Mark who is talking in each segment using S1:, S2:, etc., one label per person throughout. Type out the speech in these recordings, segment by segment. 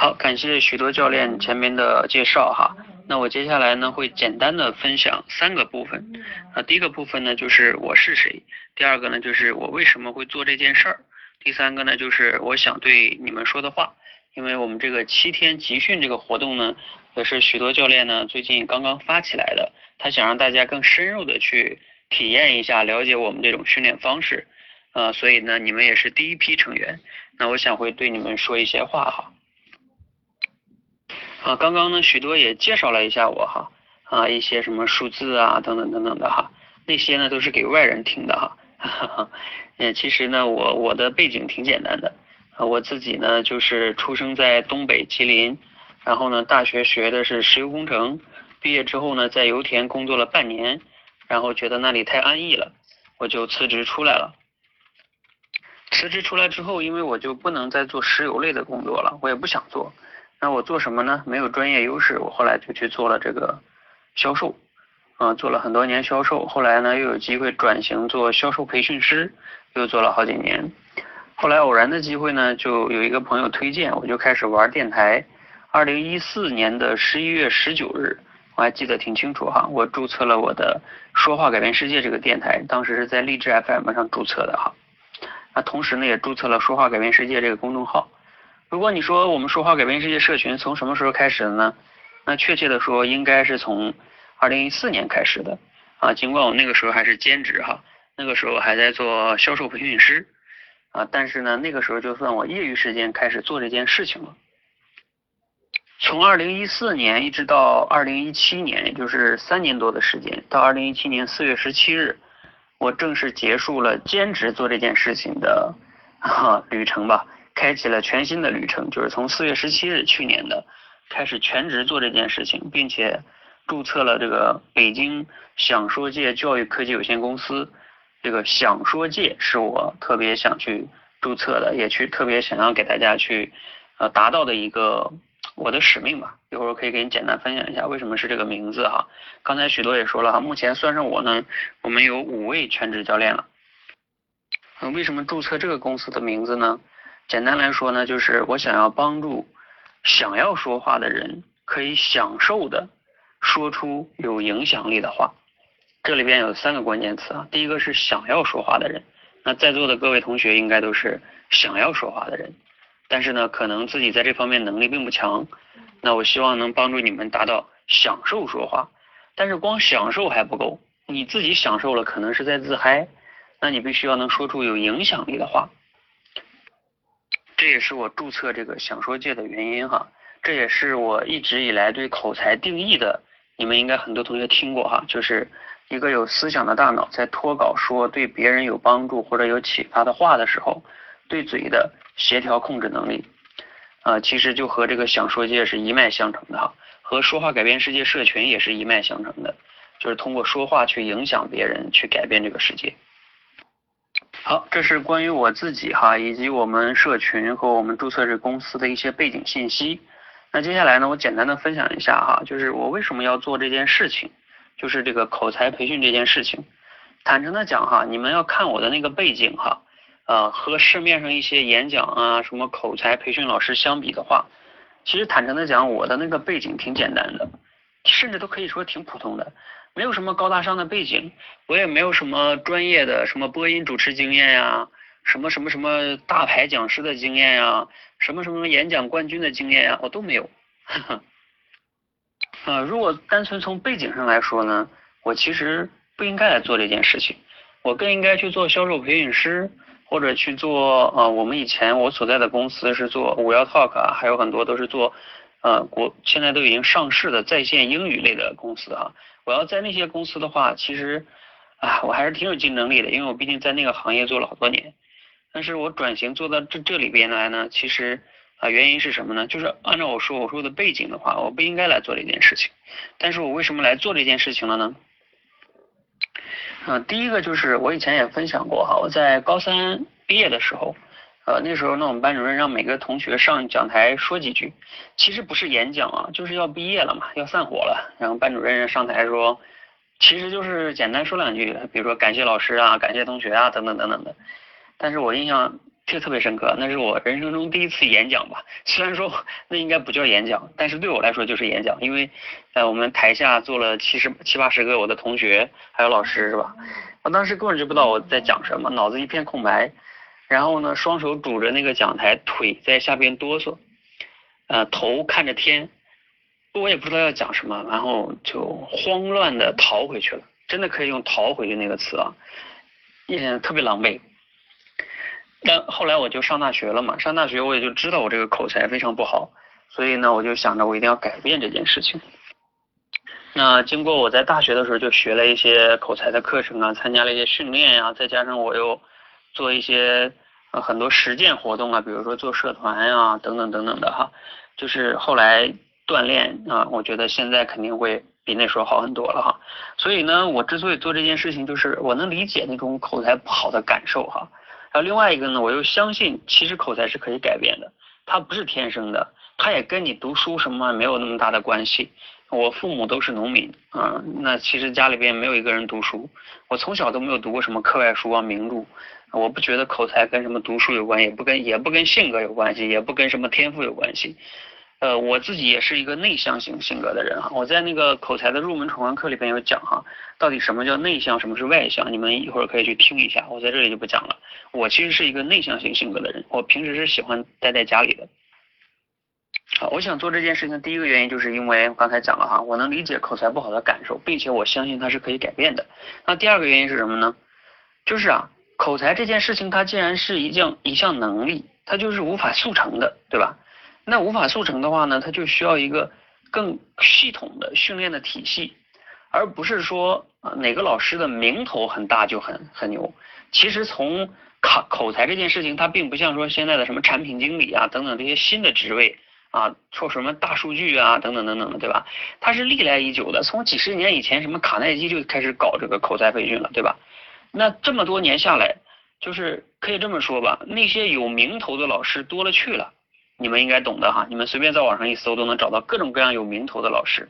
S1: 好，感谢许多教练前面的介绍哈。那我接下来呢会简单的分享三个部分。啊，第一个部分呢就是我是谁，第二个呢就是我为什么会做这件事儿，第三个呢就是我想对你们说的话。因为我们这个七天集训这个活动呢，也是许多教练呢最近刚刚发起来的，他想让大家更深入的去体验一下，了解我们这种训练方式。啊，所以呢你们也是第一批成员，那我想会对你们说一些话哈。啊，刚刚呢，许多也介绍了一下我哈，啊，一些什么数字啊，等等等等的哈，那些呢都是给外人听的哈，哈哈，嗯，其实呢，我我的背景挺简单的，啊，我自己呢就是出生在东北吉林，然后呢，大学学的是石油工程，毕业之后呢，在油田工作了半年，然后觉得那里太安逸了，我就辞职出来了。辞职出来之后，因为我就不能再做石油类的工作了，我也不想做。那我做什么呢？没有专业优势，我后来就去做了这个销售，啊，做了很多年销售。后来呢，又有机会转型做销售培训师，又做了好几年。后来偶然的机会呢，就有一个朋友推荐，我就开始玩电台。二零一四年的十一月十九日，我还记得挺清楚哈，我注册了我的说话改变世界这个电台，当时是在励志 FM 上注册的哈。那同时呢，也注册了说话改变世界这个公众号。如果你说我们说话改变世界社群从什么时候开始的呢？那确切的说，应该是从二零一四年开始的啊。尽管我那个时候还是兼职哈，那个时候还在做销售培训师啊，但是呢，那个时候就算我业余时间开始做这件事情了。从二零一四年一直到二零一七年，也就是三年多的时间，到二零一七年四月十七日，我正式结束了兼职做这件事情的哈旅程吧。开启了全新的旅程，就是从四月十七日去年的开始全职做这件事情，并且注册了这个北京想说界教育科技有限公司。这个想说界是我特别想去注册的，也去特别想要给大家去呃达到的一个我的使命吧。一会儿我可以给你简单分享一下为什么是这个名字哈。刚才许多也说了哈，目前算上我呢，我们有五位全职教练了。嗯，为什么注册这个公司的名字呢？简单来说呢，就是我想要帮助想要说话的人，可以享受的说出有影响力的话。这里边有三个关键词啊，第一个是想要说话的人。那在座的各位同学应该都是想要说话的人，但是呢，可能自己在这方面能力并不强。那我希望能帮助你们达到享受说话，但是光享受还不够，你自己享受了可能是在自嗨，那你必须要能说出有影响力的话。这也是我注册这个想说界的原因哈，这也是我一直以来对口才定义的，你们应该很多同学听过哈，就是一个有思想的大脑在脱稿说对别人有帮助或者有启发的话的时候，对嘴的协调控制能力，啊，其实就和这个想说界是一脉相承的哈，和说话改变世界社群也是一脉相承的，就是通过说话去影响别人，去改变这个世界。好，这是关于我自己哈，以及我们社群和我们注册这公司的一些背景信息。那接下来呢，我简单的分享一下哈，就是我为什么要做这件事情，就是这个口才培训这件事情。坦诚的讲哈，你们要看我的那个背景哈，呃，和市面上一些演讲啊，什么口才培训老师相比的话，其实坦诚的讲，我的那个背景挺简单的，甚至都可以说挺普通的。没有什么高大上的背景，我也没有什么专业的什么播音主持经验呀，什么什么什么大牌讲师的经验呀，什么什么演讲冠军的经验呀，我都没有。啊，如果单纯从背景上来说呢，我其实不应该来做这件事情，我更应该去做销售培训师，或者去做呃，我们以前我所在的公司是做五幺 Talk 啊，还有很多都是做呃国现在都已经上市的在线英语类的公司啊。我要在那些公司的话，其实啊，我还是挺有竞争力的，因为我毕竟在那个行业做了好多年。但是我转型做到这这里边来呢，其实啊，原因是什么呢？就是按照我说我说的背景的话，我不应该来做这件事情。但是我为什么来做这件事情了呢？啊，第一个就是我以前也分享过哈，我在高三毕业的时候。呃，那时候呢，我们班主任让每个同学上讲台说几句，其实不是演讲啊，就是要毕业了嘛，要散伙了。然后班主任上台说，其实就是简单说两句，比如说感谢老师啊，感谢同学啊，等等等等的。但是我印象这个特别深刻，那是我人生中第一次演讲吧。虽然说那应该不叫演讲，但是对我来说就是演讲，因为在我们台下坐了七十七八十个我的同学还有老师是吧？我当时根本就不知道我在讲什么，脑子一片空白。然后呢，双手拄着那个讲台，腿在下边哆嗦，呃，头看着天，我也不知道要讲什么，然后就慌乱的逃回去了。真的可以用“逃回去”那个词啊，也特别狼狈。但后来我就上大学了嘛，上大学我也就知道我这个口才非常不好，所以呢，我就想着我一定要改变这件事情。那经过我在大学的时候就学了一些口才的课程啊，参加了一些训练呀，再加上我又做一些呃很多实践活动啊，比如说做社团呀等等等等的哈，就是后来锻炼啊，我觉得现在肯定会比那时候好很多了哈。所以呢，我之所以做这件事情，就是我能理解那种口才不好的感受哈。然后另外一个呢，我又相信其实口才是可以改变的，它不是天生的，它也跟你读书什么没有那么大的关系。我父母都是农民啊，那其实家里边没有一个人读书，我从小都没有读过什么课外书啊名著。我不觉得口才跟什么读书有关，也不跟也不跟性格有关系，也不跟什么天赋有关系。呃，我自己也是一个内向型性格的人哈，我在那个口才的入门闯关课里边有讲哈，到底什么叫内向，什么是外向，你们一会儿可以去听一下，我在这里就不讲了。我其实是一个内向型性格的人，我平时是喜欢待在家里的。好，我想做这件事情第一个原因就是因为刚才讲了哈，我能理解口才不好的感受，并且我相信它是可以改变的。那第二个原因是什么呢？就是啊，口才这件事情它既然是一项一项能力，它就是无法速成的，对吧？那无法速成的话呢，它就需要一个更系统的训练的体系，而不是说啊哪个老师的名头很大就很很牛。其实从口口才这件事情，它并不像说现在的什么产品经理啊等等这些新的职位啊，说什么大数据啊等等等等的，对吧？它是历来已久的，从几十年以前，什么卡耐基就开始搞这个口才培训了，对吧？那这么多年下来，就是可以这么说吧，那些有名头的老师多了去了。你们应该懂的哈，你们随便在网上一搜都能找到各种各样有名头的老师。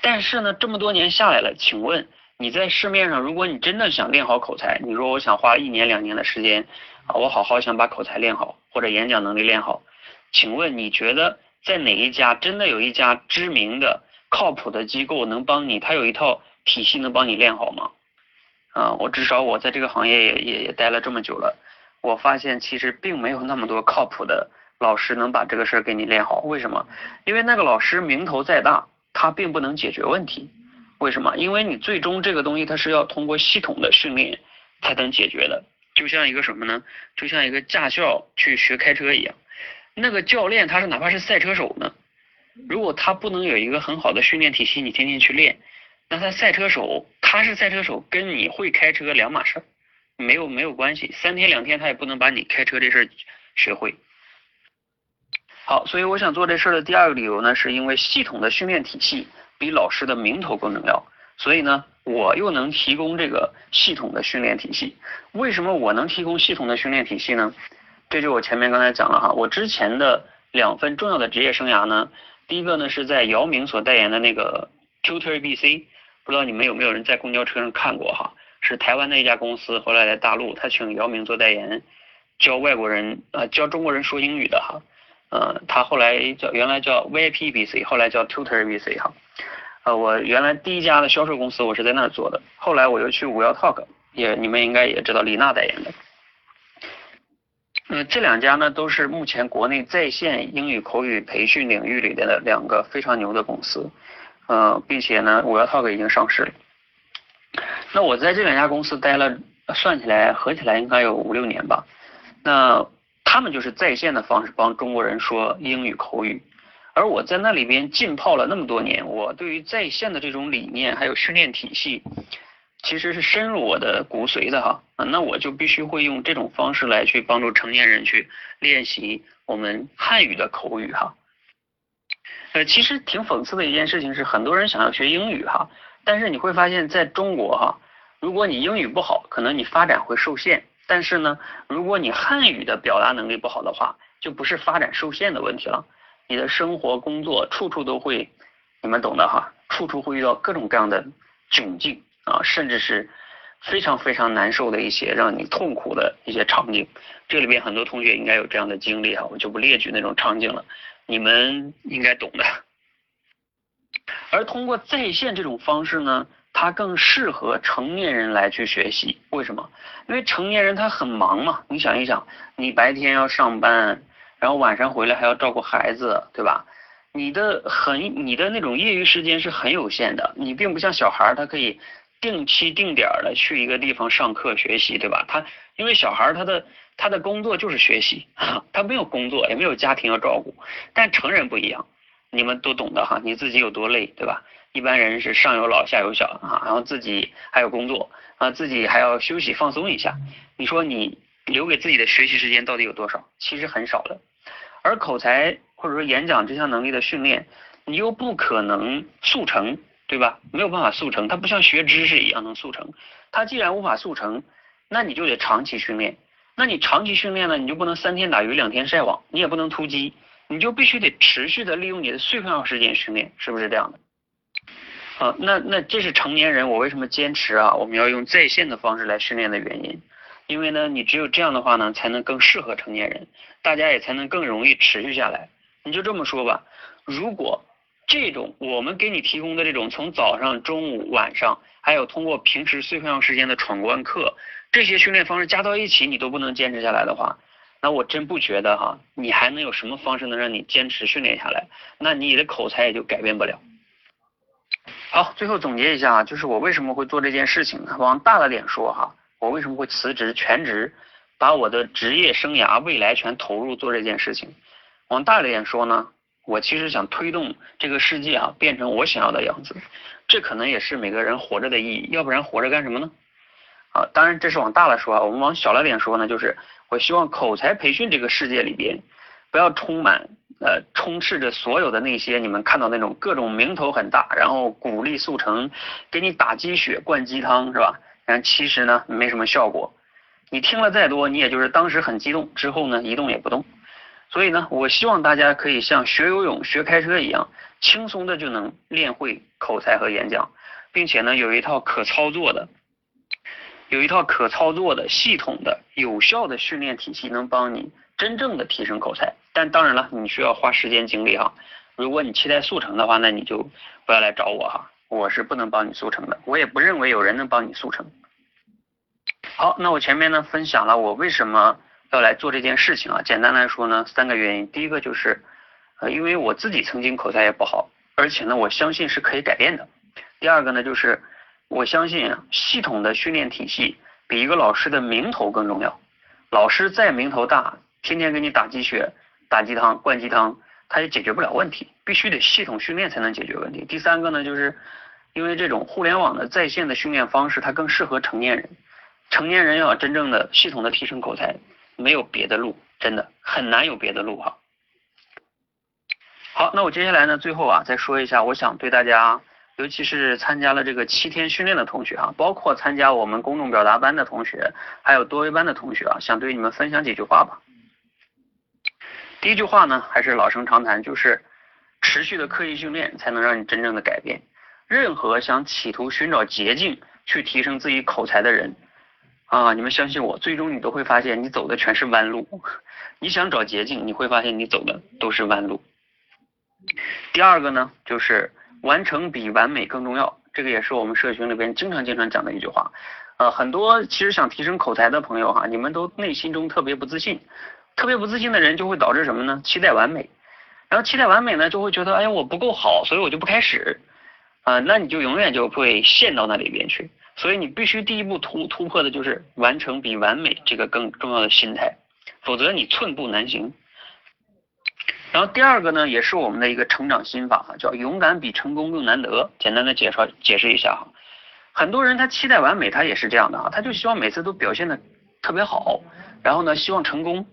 S1: 但是呢，这么多年下来了，请问你在市面上，如果你真的想练好口才，你说我想花一年两年的时间啊，我好好想把口才练好，或者演讲能力练好，请问你觉得在哪一家真的有一家知名的、靠谱的机构能帮你？他有一套体系能帮你练好吗？啊，我至少我在这个行业也也也待了这么久了。我发现其实并没有那么多靠谱的老师能把这个事儿给你练好。为什么？因为那个老师名头再大，他并不能解决问题。为什么？因为你最终这个东西它是要通过系统的训练才能解决的。就像一个什么呢？就像一个驾校去学开车一样，那个教练他是哪怕是赛车手呢，如果他不能有一个很好的训练体系，你天天去练，那他赛车手他是赛车手，跟你会开车两码事儿。没有没有关系，三天两天他也不能把你开车这事儿学会。好，所以我想做这事儿的第二个理由呢，是因为系统的训练体系比老师的名头更重要。所以呢，我又能提供这个系统的训练体系。为什么我能提供系统的训练体系呢？这就我前面刚才讲了哈，我之前的两份重要的职业生涯呢，第一个呢是在姚明所代言的那个 Tutor ABC，不知道你们有没有人在公交车上看过哈？是台湾的一家公司，后来在大陆，他请姚明做代言，教外国人呃教中国人说英语的哈，呃他后来叫原来叫 VIP BC，后来叫 Tutor BC 哈，呃我原来第一家的销售公司我是在那儿做的，后来我又去五幺 Talk，也你们应该也知道李娜代言的，呃这两家呢都是目前国内在线英语口语培训领域里边的两个非常牛的公司，呃并且呢五幺 Talk 已经上市了。那我在这两家公司待了，算起来合起来应该有五六年吧。那他们就是在线的方式帮中国人说英语口语，而我在那里边浸泡了那么多年，我对于在线的这种理念还有训练体系，其实是深入我的骨髓的哈。那我就必须会用这种方式来去帮助成年人去练习我们汉语的口语哈。呃，其实挺讽刺的一件事情是，很多人想要学英语哈，但是你会发现在中国哈。如果你英语不好，可能你发展会受限。但是呢，如果你汉语的表达能力不好的话，就不是发展受限的问题了。你的生活、工作处处都会，你们懂的哈，处处会遇到各种各样的窘境啊，甚至是非常非常难受的一些让你痛苦的一些场景。这里边很多同学应该有这样的经历哈，我就不列举那种场景了，你们应该懂的。而通过在线这种方式呢，它更适合成年人来去学习。为什么？因为成年人他很忙嘛，你想一想，你白天要上班，然后晚上回来还要照顾孩子，对吧？你的很，你的那种业余时间是很有限的。你并不像小孩，他可以定期定点的去一个地方上课学习，对吧？他因为小孩他的他的工作就是学习，他没有工作，也没有家庭要照顾。但成人不一样，你们都懂的哈，你自己有多累，对吧？一般人是上有老下有小啊，然后自己还有工作啊，自己还要休息放松一下。你说你留给自己的学习时间到底有多少？其实很少的。而口才。或者说演讲这项能力的训练，你又不可能速成，对吧？没有办法速成，它不像学知识一样能速成。它既然无法速成，那你就得长期训练。那你长期训练呢，你就不能三天打鱼两天晒网，你也不能突击，你就必须得持续的利用你的碎片化时间训练，是不是这样的？啊，那那这是成年人，我为什么坚持啊？我们要用在线的方式来训练的原因，因为呢，你只有这样的话呢，才能更适合成年人，大家也才能更容易持续下来。你就这么说吧，如果这种我们给你提供的这种从早上、中午、晚上，还有通过平时碎片化时间的闯关课，这些训练方式加到一起，你都不能坚持下来的话，那我真不觉得哈，你还能有什么方式能让你坚持训练下来？那你的口才也就改变不了。好，最后总结一下啊，就是我为什么会做这件事情呢？往大了点说哈，我为什么会辞职全职，把我的职业生涯未来全投入做这件事情？往大了点说呢，我其实想推动这个世界啊变成我想要的样子，这可能也是每个人活着的意义，要不然活着干什么呢？啊，当然这是往大了说啊，我们往小了点说呢，就是我希望口才培训这个世界里边，不要充满呃充斥着所有的那些你们看到那种各种名头很大，然后鼓励速成，给你打鸡血灌鸡汤是吧？但其实呢没什么效果，你听了再多，你也就是当时很激动，之后呢一动也不动。所以呢，我希望大家可以像学游泳、学开车一样，轻松的就能练会口才和演讲，并且呢，有一套可操作的、有一套可操作的、系统的、有效的训练体系，能帮你真正的提升口才。但当然了，你需要花时间精力哈。如果你期待速成的话，那你就不要来找我哈，我是不能帮你速成的，我也不认为有人能帮你速成。好，那我前面呢分享了我为什么。要来做这件事情啊，简单来说呢，三个原因。第一个就是，呃，因为我自己曾经口才也不好，而且呢，我相信是可以改变的。第二个呢，就是我相信系统的训练体系比一个老师的名头更重要。老师再名头大，天天给你打鸡血、打鸡汤、灌鸡汤，他也解决不了问题，必须得系统训练才能解决问题。第三个呢，就是因为这种互联网的在线的训练方式，它更适合成年人。成年人要真正的系统的提升口才。没有别的路，真的很难有别的路哈。好，那我接下来呢，最后啊，再说一下，我想对大家，尤其是参加了这个七天训练的同学啊，包括参加我们公众表达班的同学，还有多维班的同学啊，想对你们分享几句话吧。第一句话呢，还是老生常谈，就是持续的刻意训练才能让你真正的改变。任何想企图寻找捷径去提升自己口才的人。啊，你们相信我，最终你都会发现你走的全是弯路。你想找捷径，你会发现你走的都是弯路。第二个呢，就是完成比完美更重要，这个也是我们社群里边经常经常讲的一句话。呃，很多其实想提升口才的朋友哈，你们都内心中特别不自信，特别不自信的人就会导致什么呢？期待完美，然后期待完美呢，就会觉得哎呀我不够好，所以我就不开始。啊，那你就永远就会陷到那里边去。所以你必须第一步突突破的就是完成比完美这个更重要的心态，否则你寸步难行。然后第二个呢，也是我们的一个成长心法哈，叫勇敢比成功更难得。简单的介绍解释一下哈，很多人他期待完美，他也是这样的哈，他就希望每次都表现的特别好，然后呢希望成功。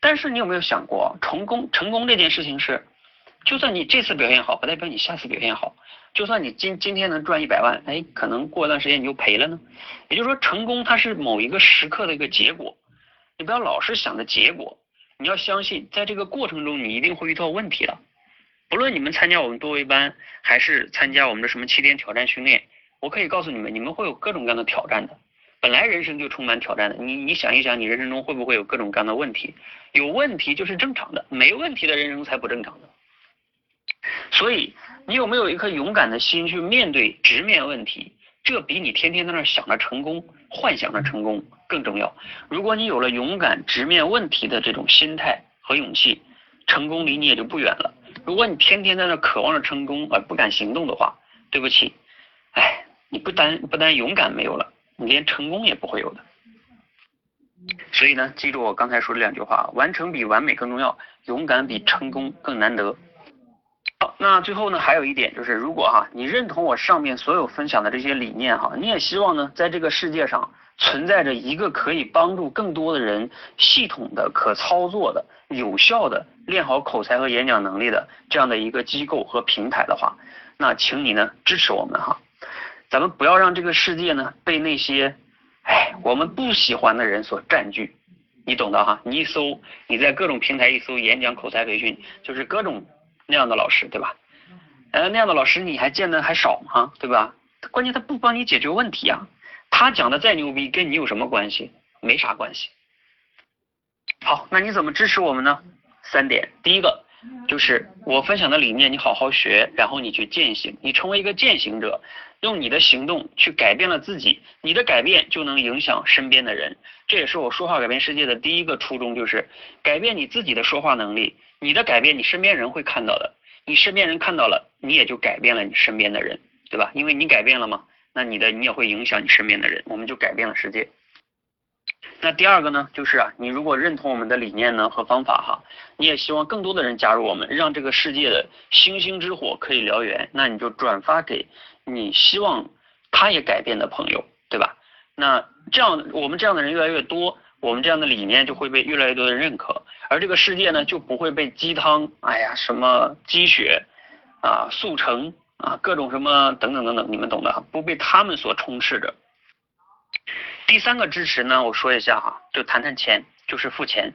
S1: 但是你有没有想过，成功成功这件事情是，就算你这次表现好，不代表你下次表现好。就算你今今天能赚一百万，哎，可能过一段时间你就赔了呢。也就是说，成功它是某一个时刻的一个结果，你不要老是想着结果，你要相信，在这个过程中你一定会遇到问题的。不论你们参加我们多维班，还是参加我们的什么七天挑战训练，我可以告诉你们，你们会有各种各样的挑战的。本来人生就充满挑战的，你你想一想，你人生中会不会有各种各样的问题？有问题就是正常的，没问题的人生才不正常的。所以你有没有一颗勇敢的心去面对、直面问题？这比你天天在那想着成功、幻想着成功更重要。如果你有了勇敢直面问题的这种心态和勇气，成功离你也就不远了。如果你天天在那渴望着成功而不敢行动的话，对不起，哎，你不单不单勇敢没有了，你连成功也不会有的。所以呢，记住我刚才说的两句话：完成比完美更重要，勇敢比成功更难得。那最后呢，还有一点就是，如果哈你认同我上面所有分享的这些理念哈，你也希望呢，在这个世界上存在着一个可以帮助更多的人系统的、可操作的、有效的练好口才和演讲能力的这样的一个机构和平台的话，那请你呢支持我们哈，咱们不要让这个世界呢被那些哎我们不喜欢的人所占据，你懂的哈。你一搜，你在各种平台一搜演讲口才培训，就是各种。那样的老师，对吧？呃，那样的老师你还见的还少吗？对吧？关键他不帮你解决问题啊，他讲的再牛逼，跟你有什么关系？没啥关系。好，那你怎么支持我们呢？三点，第一个就是我分享的理念，你好好学，然后你去践行，你成为一个践行者，用你的行动去改变了自己，你的改变就能影响身边的人。这也是我说话改变世界的第一个初衷，就是改变你自己的说话能力。你的改变，你身边人会看到的。你身边人看到了，你也就改变了你身边的人，对吧？因为你改变了嘛，那你的你也会影响你身边的人，我们就改变了世界。那第二个呢，就是啊，你如果认同我们的理念呢和方法哈，你也希望更多的人加入我们，让这个世界的星星之火可以燎原，那你就转发给你希望他也改变的朋友，对吧？那这样我们这样的人越来越多。我们这样的理念就会被越来越多的认可，而这个世界呢就不会被鸡汤，哎呀，什么鸡血啊、速成啊、各种什么等等等等，你们懂的，不被他们所充斥着。第三个支持呢，我说一下哈，就谈谈钱，就是付钱。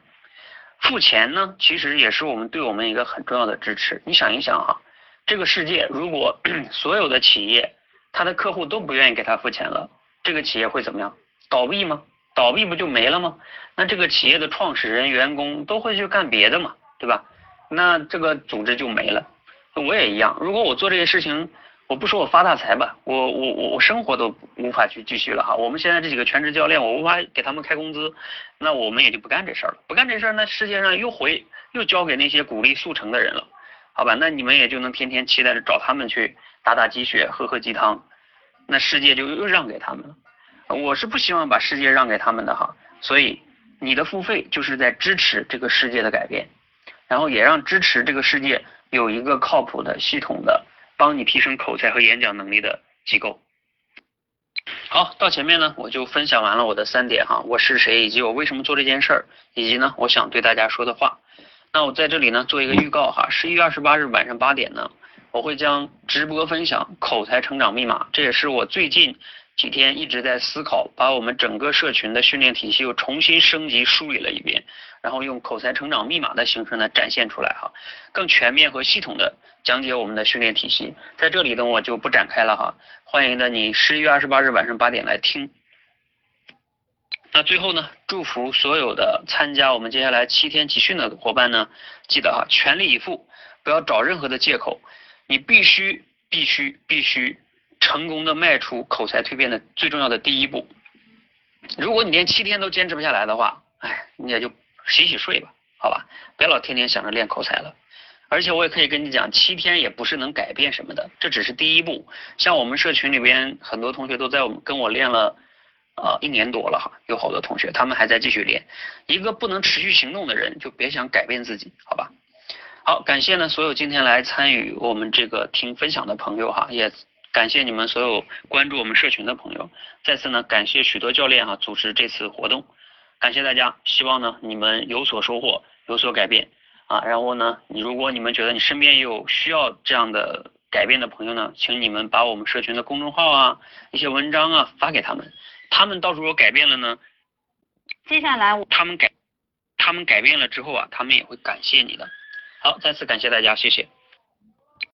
S1: 付钱呢，其实也是我们对我们一个很重要的支持。你想一想哈，这个世界如果 所有的企业，他的客户都不愿意给他付钱了，这个企业会怎么样？倒闭吗？倒闭不就没了吗？那这个企业的创始人、员工都会去干别的嘛，对吧？那这个组织就没了。我也一样，如果我做这些事情，我不说我发大财吧，我我我我生活都无法去继续了哈。我们现在这几个全职教练，我无法给他们开工资，那我们也就不干这事儿了。不干这事儿，那世界上又回又交给那些鼓励速成的人了，好吧？那你们也就能天天期待着找他们去打打鸡血、喝喝鸡汤，那世界就又让给他们了。我是不希望把世界让给他们的哈，所以你的付费就是在支持这个世界的改变，然后也让支持这个世界有一个靠谱的系统的帮你提升口才和演讲能力的机构。好，到前面呢我就分享完了我的三点哈，我是谁以及我为什么做这件事儿，以及呢我想对大家说的话。那我在这里呢做一个预告哈，十一月二十八日晚上八点呢，我会将直播分享口才成长密码，这也是我最近。几天一直在思考，把我们整个社群的训练体系又重新升级梳理了一遍，然后用口才成长密码的形式呢展现出来哈，更全面和系统的讲解我们的训练体系。在这里呢我就不展开了哈，欢迎的你十一月二十八日晚上八点来听。那最后呢，祝福所有的参加我们接下来七天集训的伙伴呢，记得哈，全力以赴，不要找任何的借口，你必须必须必须。成功的迈出口才蜕变的最重要的第一步。如果你连七天都坚持不下来的话，哎，你也就洗洗睡吧，好吧，别老天天想着练口才了。而且我也可以跟你讲，七天也不是能改变什么的，这只是第一步。像我们社群里边很多同学都在我们跟我练了呃一年多了哈，有好多同学他们还在继续练。一个不能持续行动的人，就别想改变自己，好吧？好，感谢呢所有今天来参与我们这个听分享的朋友哈，也。感谢你们所有关注我们社群的朋友，再次呢感谢许多教练哈组织这次活动，感谢大家，希望呢你们有所收获，有所改变啊。然后呢，你如果你们觉得你身边也有需要这样的改变的朋友呢，请你们把我们社群的公众号啊、一些文章啊发给他们，他们到时候改变了呢，
S2: 接下来
S1: 他们改，他们改变了之后啊，他们也会感谢你的。好，再次感谢大家，谢谢。